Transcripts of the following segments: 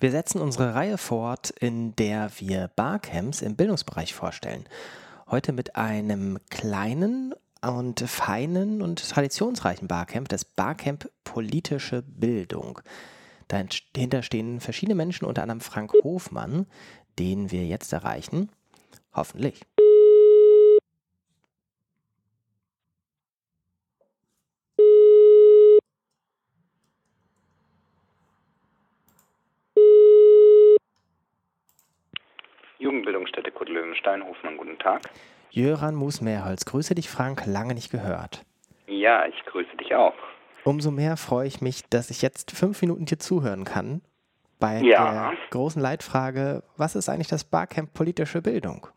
Wir setzen unsere Reihe fort, in der wir Barcamps im Bildungsbereich vorstellen. Heute mit einem kleinen und feinen und traditionsreichen Barcamp, das Barcamp Politische Bildung. Dahinter stehen verschiedene Menschen, unter anderem Frank Hofmann, den wir jetzt erreichen. Hoffentlich. Jugendbildungsstätte Kurt Löwenstein, Hofmann, guten Tag. Jöran Moos-Mehrholz, grüße dich, Frank, lange nicht gehört. Ja, ich grüße dich auch. Umso mehr freue ich mich, dass ich jetzt fünf Minuten dir zuhören kann bei ja. der großen Leitfrage, was ist eigentlich das Barcamp politische Bildung?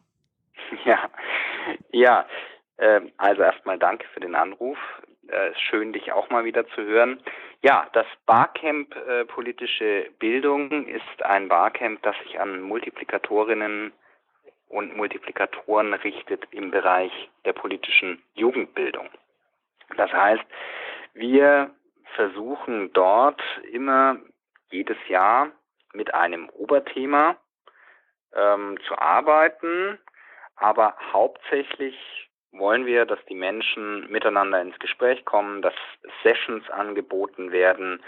Ja, ja. Äh, also erstmal danke für den Anruf. Äh, schön, dich auch mal wieder zu hören. Ja, das Barcamp äh, politische Bildung ist ein Barcamp, das sich an Multiplikatorinnen und Multiplikatoren richtet im Bereich der politischen Jugendbildung. Das heißt, wir versuchen dort immer jedes Jahr mit einem Oberthema ähm, zu arbeiten, aber hauptsächlich wollen wir, dass die Menschen miteinander ins Gespräch kommen, dass Sessions angeboten werden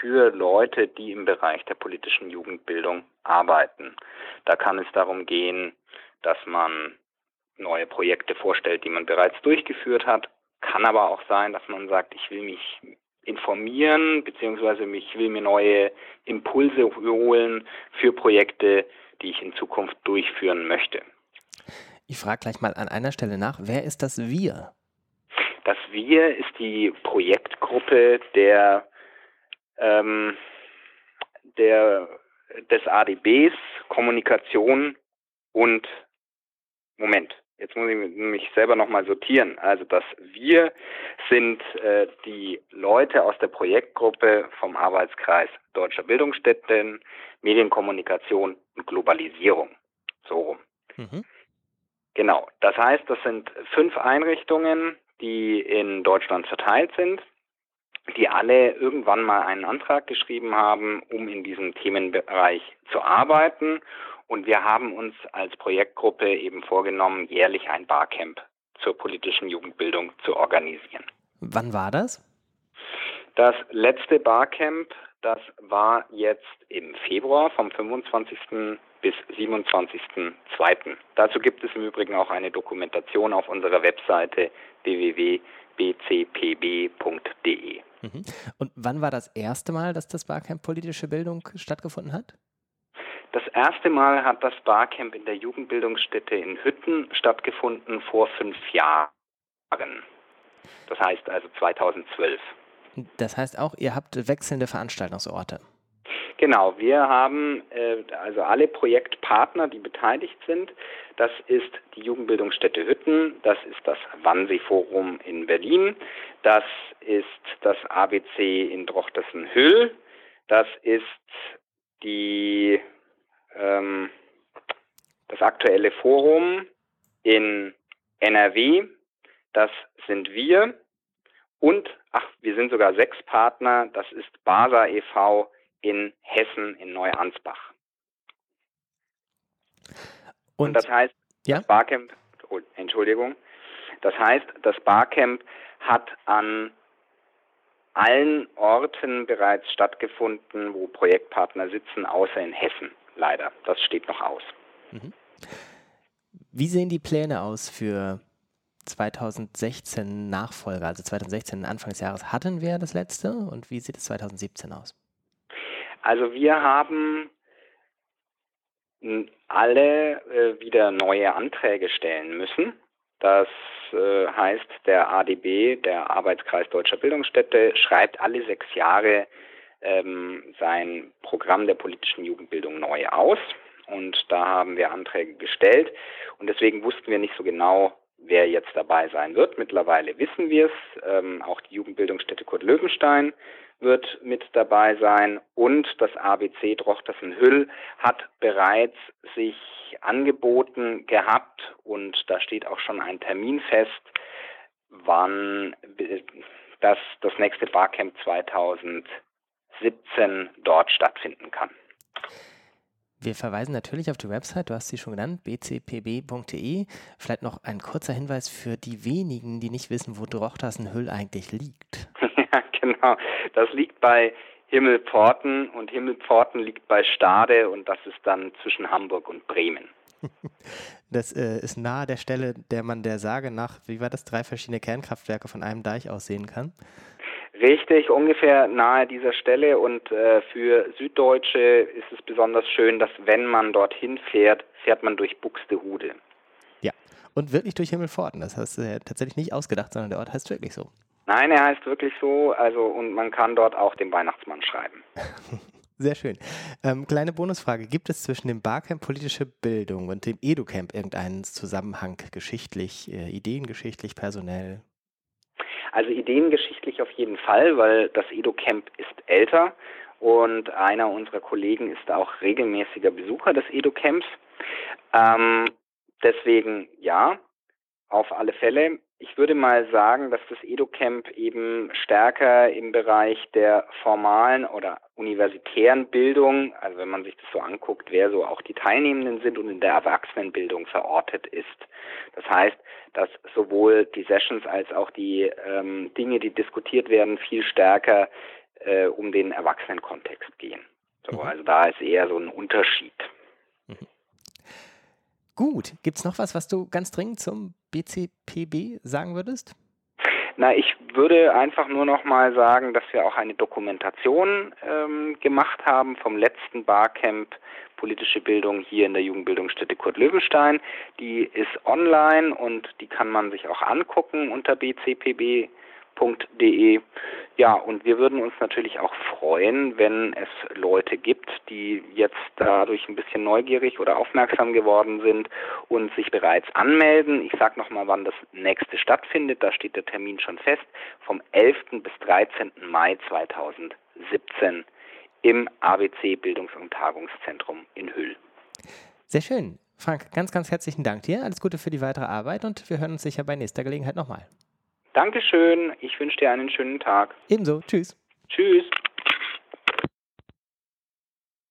für Leute, die im Bereich der politischen Jugendbildung arbeiten. Da kann es darum gehen, dass man neue Projekte vorstellt, die man bereits durchgeführt hat. Kann aber auch sein, dass man sagt, ich will mich informieren, beziehungsweise ich will mir neue Impulse holen für Projekte, die ich in Zukunft durchführen möchte. Ich frage gleich mal an einer Stelle nach, wer ist das Wir? Das Wir ist die Projektgruppe der, ähm, der, des ADBs Kommunikation und Moment. Jetzt muss ich mich selber nochmal sortieren. Also das Wir sind äh, die Leute aus der Projektgruppe vom Arbeitskreis Deutscher Bildungsstätten, Medienkommunikation und Globalisierung. So rum. Mhm. Genau. Das heißt, das sind fünf Einrichtungen, die in Deutschland verteilt sind, die alle irgendwann mal einen Antrag geschrieben haben, um in diesem Themenbereich zu arbeiten. Und wir haben uns als Projektgruppe eben vorgenommen, jährlich ein Barcamp zur politischen Jugendbildung zu organisieren. Wann war das? Das letzte Barcamp, das war jetzt im Februar vom 25 bis 27.02. Dazu gibt es im Übrigen auch eine Dokumentation auf unserer Webseite www.bcpb.de. Mhm. Und wann war das erste Mal, dass das Barcamp politische Bildung stattgefunden hat? Das erste Mal hat das Barcamp in der Jugendbildungsstätte in Hütten stattgefunden vor fünf Jahren. Das heißt also 2012. Das heißt auch, ihr habt wechselnde Veranstaltungsorte. Genau, wir haben äh, also alle Projektpartner, die beteiligt sind. Das ist die Jugendbildungsstätte Hütten, das ist das Wannsee-Forum in Berlin, das ist das ABC in Drochtersen-Hüll, das ist die, ähm, das aktuelle Forum in NRW, das sind wir und, ach, wir sind sogar sechs Partner, das ist BASA e.V., in Hessen in Neuansbach. Und, Und das heißt, ja? das Barcamp, oh, Entschuldigung, das heißt, das Barcamp hat an allen Orten bereits stattgefunden, wo Projektpartner sitzen, außer in Hessen. Leider, das steht noch aus. Mhm. Wie sehen die Pläne aus für 2016 Nachfolger, also 2016 Anfang des Jahres hatten wir das letzte und wie sieht es 2017 aus? Also wir haben alle äh, wieder neue Anträge stellen müssen. Das äh, heißt, der ADB, der Arbeitskreis Deutscher Bildungsstätte, schreibt alle sechs Jahre ähm, sein Programm der politischen Jugendbildung neu aus. Und da haben wir Anträge gestellt. Und deswegen wussten wir nicht so genau, wer jetzt dabei sein wird. Mittlerweile wissen wir es. Ähm, auch die Jugendbildungsstätte Kurt Löwenstein wird mit dabei sein und das ABC Drochtersen-Hüll hat bereits sich angeboten gehabt und da steht auch schon ein Termin fest, wann das, das nächste Barcamp 2017 dort stattfinden kann. Wir verweisen natürlich auf die Website, du hast sie schon genannt, bcpb.de. Vielleicht noch ein kurzer Hinweis für die wenigen, die nicht wissen, wo Drochtersenhüll eigentlich liegt. ja, genau. Das liegt bei Himmelpforten und Himmelpforten liegt bei Stade und das ist dann zwischen Hamburg und Bremen. Das äh, ist nahe der Stelle, der man der Sage nach, wie war das, drei verschiedene Kernkraftwerke von einem Deich aus sehen kann. Richtig, ungefähr nahe dieser Stelle und äh, für Süddeutsche ist es besonders schön, dass wenn man dorthin fährt, fährt man durch Buxtehude. Ja, und wirklich durch Himmelpforten. Das hast du ja tatsächlich nicht ausgedacht, sondern der Ort heißt wirklich so. Nein, er heißt wirklich so, also und man kann dort auch den Weihnachtsmann schreiben. Sehr schön. Ähm, kleine Bonusfrage: Gibt es zwischen dem Barcamp politische Bildung und dem EduCamp irgendeinen Zusammenhang geschichtlich, äh, ideengeschichtlich, personell? Also ideengeschichtlich auf jeden Fall, weil das EduCamp ist älter und einer unserer Kollegen ist auch regelmäßiger Besucher des EduCamps. Ähm, deswegen ja, auf alle Fälle ich würde mal sagen, dass das EduCamp eben stärker im Bereich der formalen oder universitären Bildung, also wenn man sich das so anguckt, wer so auch die Teilnehmenden sind und in der Erwachsenenbildung verortet ist. Das heißt, dass sowohl die Sessions als auch die ähm, Dinge, die diskutiert werden, viel stärker äh, um den Erwachsenenkontext gehen. So, mhm. Also da ist eher so ein Unterschied. Mhm. Gut, gibt es noch was, was du ganz dringend zum BCPB sagen würdest? Na, ich würde einfach nur noch mal sagen, dass wir auch eine Dokumentation ähm, gemacht haben vom letzten Barcamp politische Bildung hier in der Jugendbildungsstätte Kurt Löwenstein. Die ist online und die kann man sich auch angucken unter bcpb www.ftf.de. Ja, und wir würden uns natürlich auch freuen, wenn es Leute gibt, die jetzt dadurch ein bisschen neugierig oder aufmerksam geworden sind und sich bereits anmelden. Ich sage nochmal, wann das nächste stattfindet. Da steht der Termin schon fest. Vom 11. bis 13. Mai 2017 im ABC Bildungs- und Tagungszentrum in Hüll. Sehr schön. Frank, ganz, ganz herzlichen Dank dir. Alles Gute für die weitere Arbeit und wir hören uns sicher bei nächster Gelegenheit nochmal. Dankeschön. Ich wünsche dir einen schönen Tag. Ebenso. Tschüss. Tschüss.